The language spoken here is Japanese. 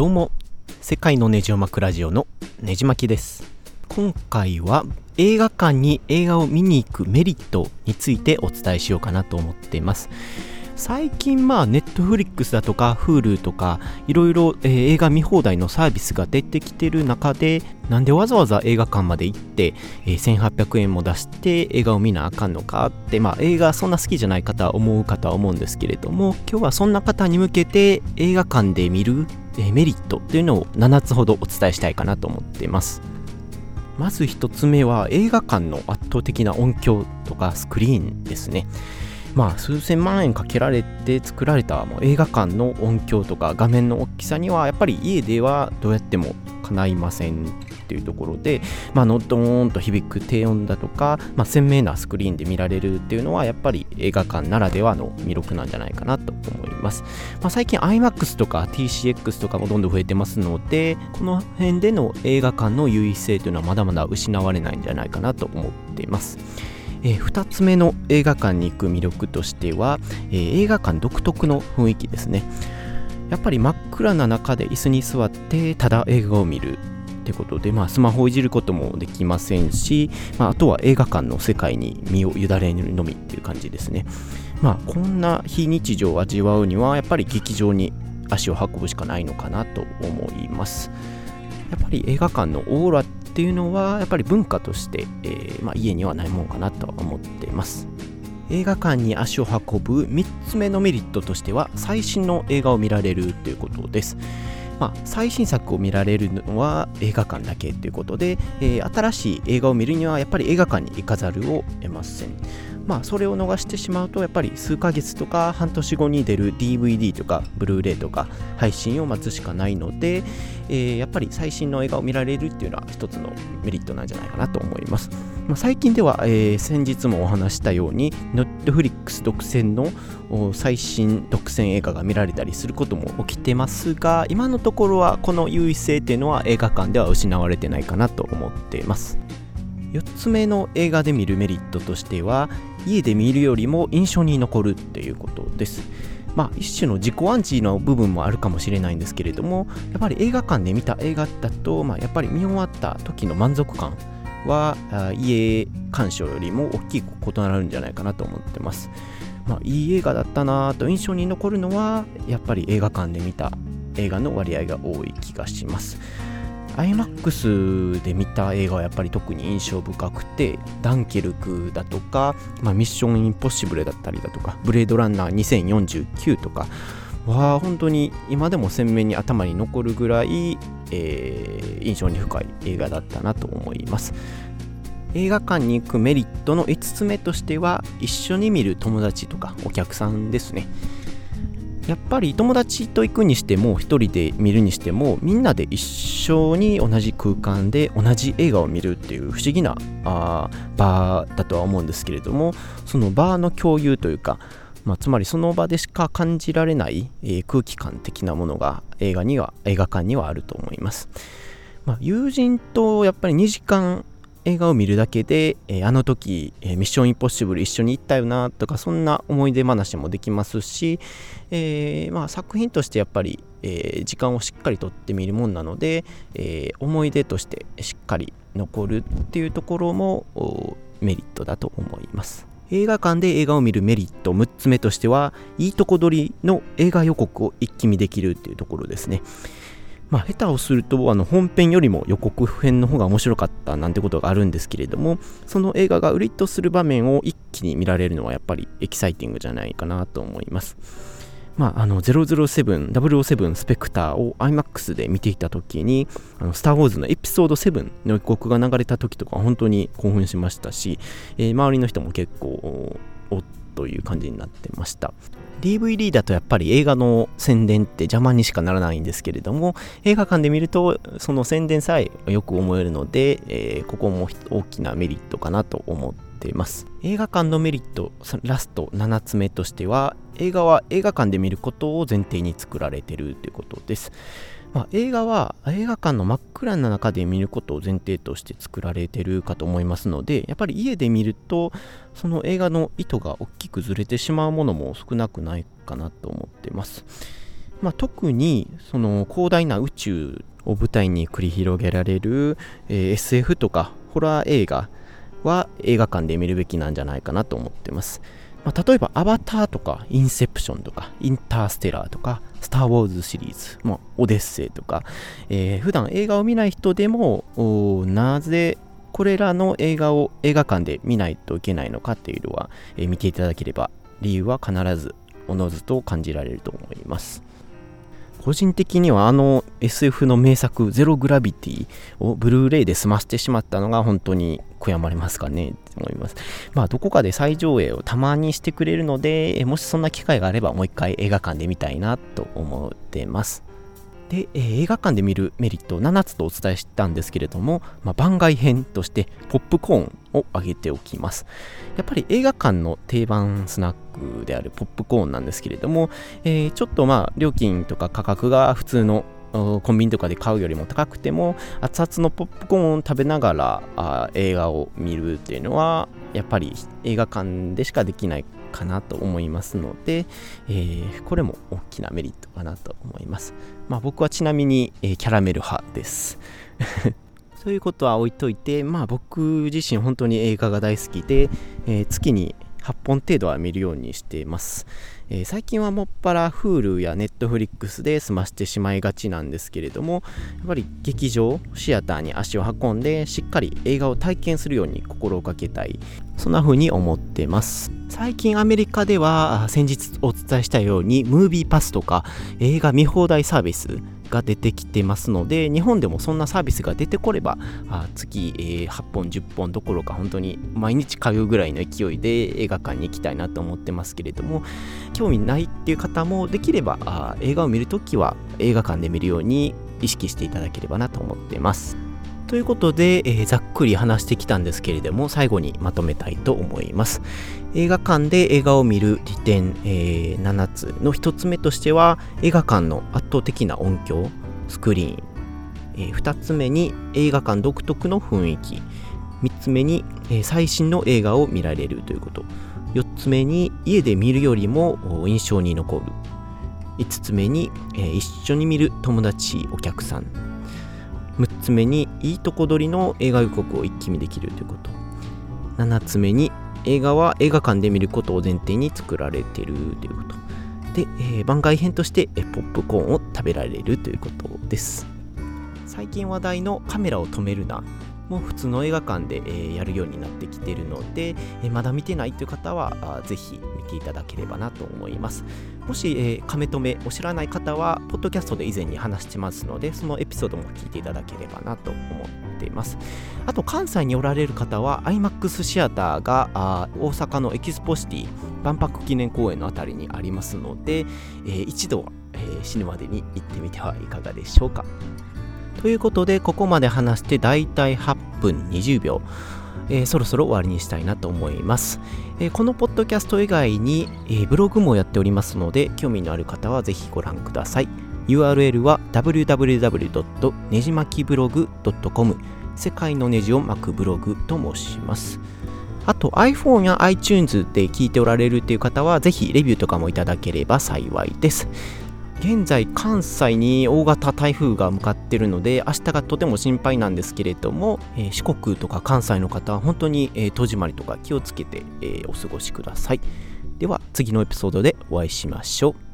どうも。世界のネジを巻くラジオのネジ巻きです。今回は映画館に映画を見に行くメリットについてお伝えしようかなと思っています。最近まあネットフリックスだとか Hulu とかいろいろ映画見放題のサービスが出てきてる中でなんでわざわざ映画館まで行って、えー、1800円も出して映画を見なあかんのかってまあ映画そんな好きじゃない方は思うかとは思うんですけれども今日はそんな方に向けて映画館で見る、メリットというのを7つほどお伝えしたいかなと思っています。まず1つ目は映画館の圧倒的な音響とかスクリーンですね。まあ数千万円かけられて作られたもう映画館の音響とか画面の大きさにはやっぱり家ではどうやってもかないませんっていうところで、まあのドーンと響く低音だとか、まあ、鮮明なスクリーンで見られるっていうのはやっぱり映画館ならではの魅力なんじゃないかなと思います。まあ、最近 IMAX とか TCX とかもどんどん増えてますので、この辺での映画館の優位性というのはまだまだ失われないんじゃないかなと思っています。えー、2つ目の映画館に行く魅力としては、えー、映画館独特の雰囲気ですねやっぱり真っ暗な中で椅子に座ってただ映画を見るってことで、まあ、スマホをいじることもできませんし、まあ、あとは映画館の世界に身を委ねるのみっていう感じですね。まあ、こんな非日常を味わうには、やっぱり劇場に足を運ぶしかないのかなと思います。やっぱり映画館のオーラっっていうのはやっぱり文化として、えー、まあ、家にはないもんかなと思っています映画館に足を運ぶ3つ目のメリットとしては最新の映画を見られるということですまあ、最新作を見られるのは映画館だけということで、えー、新しい映画を見るにはやっぱり映画館に行かざるを得ません。まあ、それを逃してしまうと、やっぱり数ヶ月とか半年後に出る DVD とか、ブルーレイとか、配信を待つしかないので、えー、やっぱり最新の映画を見られるっていうのは一つのメリットなんじゃないかなと思います。まあ、最近では、えー、先日もお話したように、Netflix 独占の最新独占映画が見られたりすることも起きてますが、今のところはこの優位性っていうのは映画館では失われてないかなと思っています。4つ目の映画で見るメリットとしては家で見るよりも印象に残るっていうことです。まあ、一種の自己暗示の部分もあるかもしれないんですけれどもやっぱり映画館で見た映画だと、まあ、やっぱり見終わった時の満足感は家鑑賞よりも大きく異なるんじゃないかなと思ってます。まあ、いい映画だったなと印象に残るのはやっぱり映画館で見た映画の割合が多い気がします。IMAX で見た映画はやっぱり特に印象深くてダンケルクだとか、まあ、ミッションインポッシブルだったりだとかブレードランナー2049とかは本当に今でも鮮明に頭に残るぐらい、えー、印象に深い映画だったなと思います。映画館に行くメリットの5つ目としては一緒に見る友達とかお客さんですね。やっぱり友達と行くにしても一人で見るにしてもみんなで一緒に同じ空間で同じ映画を見るっていう不思議なあ場だとは思うんですけれどもその場の共有というか、まあ、つまりその場でしか感じられない、えー、空気感的なものが映画には映画館にはあると思います。まあ、友人とやっぱり2時間映画を見るだけで、えー、あの時、えー、ミッションインポッシブル一緒に行ったよなとかそんな思い出話もできますし、えー、まあ、作品としてやっぱり、え時間をしっかりとってみるもんなので、え思い出としてしっかり残るっていうところもメリットだと思います。映画館で映画を見るメリット6つ目としてはいいとこ取りの映画予告を一気見できるっていうところですね。まあ、下手をするとあの本編よりも予告編の方が面白かったなんてことがあるんですけれどもその映画が売りとする場面を一気に見られるのはやっぱりエキサイティングじゃないかなと思います。まあ、あの007、007スペクターを IMAX で見ていた時に、あのスター・ウォーズのエピソード7の予告が流れた時とか本当に興奮しましたし、えー、周りの人も結構、おっという感じになってました。DVD だとやっぱり映画の宣伝って邪魔にしかならないんですけれども映画館で見るとその宣伝さえよく思えるので、えー、ここも大きなメリットかなと思っています。映画館のメリットラスト7つ目としては映画は映画館で見ることを前提に作られているということです。まあ、映画は映画館の真っ暗な中で見ることを前提として作られてるかと思いますのでやっぱり家で見るとその映画の意図が大きくずれてしまうものも少なくないかなと思ってますまあ、特にその広大な宇宙を舞台に繰り広げられる、えー、SF とかホラー映画は映画館で見るべきなんじゃないかなと思ってます。まあ、例えば、アバターとか、インセプションとか、インターステラーとか、スター・ウォーズシリーズ、まあ、オデッセイとか、えー、普段映画を見ない人でも、なぜこれらの映画を映画館で見ないといけないのかっていうのは、えー、見ていただければ、理由は必ずおのずと感じられると思います。個人的にはあの SF の名作ゼログラビティをブルーレイで済ませてしまったのが本当に悔やまれますかねって思います。まあどこかで再上映をたまにしてくれるので、もしそんな機会があればもう一回映画館で見たいなと思ってます。で、えー、映画館で見るメリットを7つとお伝えしたんですけれども、まあ、番外編としてポップコーンを挙げておきます。やっぱり映画館の定番スナックであるポップコーンなんですけれども、えー、ちょっとまあ料金とか価格が普通のコンビニとかで買うよりも高くても熱々のポップコーンを食べながらあ映画を見るっていうのはやっぱり映画館でしかできないかなと思いますので、えー、これも大きなメリットかなと思います。まあ、僕はちなみに、えー、キャラメル派です。そういうことは置いといて、まあ僕自身本当に映画が大好きで、えー、月に8本程度は見るようにしています。えー、最近はもっぱら Hulu や Netflix で済ましてしまいがちなんですけれども、やっぱり劇場、シアターに足を運んで、しっかり映画を体験するように心がけたい。そんな風に思ってます。最近アメリカでは、先日お伝えしたように、ムービーパスとか映画見放題サービス、が出てきてますので日本でもそんなサービスが出てこればあ月、えー、8本10本どころか本当に毎日通うぐらいの勢いで映画館に行きたいなと思ってますけれども興味ないっていう方もできればあ映画を見るときは映画館で見るように意識していただければなと思ってます。ということで、えー、ざっくり話してきたんですけれども、最後にまとめたいと思います。映画館で映画を見る利点、えー、7つの1つ目としては、映画館の圧倒的な音響、スクリーン。えー、2つ目に映画館独特の雰囲気。3つ目に、え、最新の映画を見られるということ。4つ目に家で見るよりも印象に残る。5つ目に、え、一緒に見る友達、お客さん。6つ目にいいとこ取りの映画予告を一気見できるということ。7つ目に映画は映画館で見ることを前提に作られてるということ。で、えー、番外編としてポップコーンを食べられるということです。最近話題のカメラを止めるな。も普通の映画館で、えー、やるようになってきているので、えー、まだ見てないという方はぜひ見ていただければなと思います。もし、えー、亀止めを知らない方はポッドキャストで以前に話してますのでそのエピソードも聞いていただければなと思っています。あと関西におられる方は IMAX シアターがあ大阪のエキスポシティ万博記念公園のあたりにありますので、えー、一度は、えー、死ぬまでに行ってみてはいかがでしょうか。ということで、ここまで話してだいたい8分20秒。えー、そろそろ終わりにしたいなと思います。えー、このポッドキャスト以外に、えー、ブログもやっておりますので、興味のある方はぜひご覧ください。URL は www. ねじまきブログ .com 世界のネジを巻くブログと申します。あと iPhone や iTunes で聞いておられるという方はぜひレビューとかもいただければ幸いです。現在関西に大型台風が向かっているので明日がとても心配なんですけれども、えー、四国とか関西の方は本当に、えー、戸締まりとか気をつけて、えー、お過ごしください。では次のエピソードでお会いしましょう。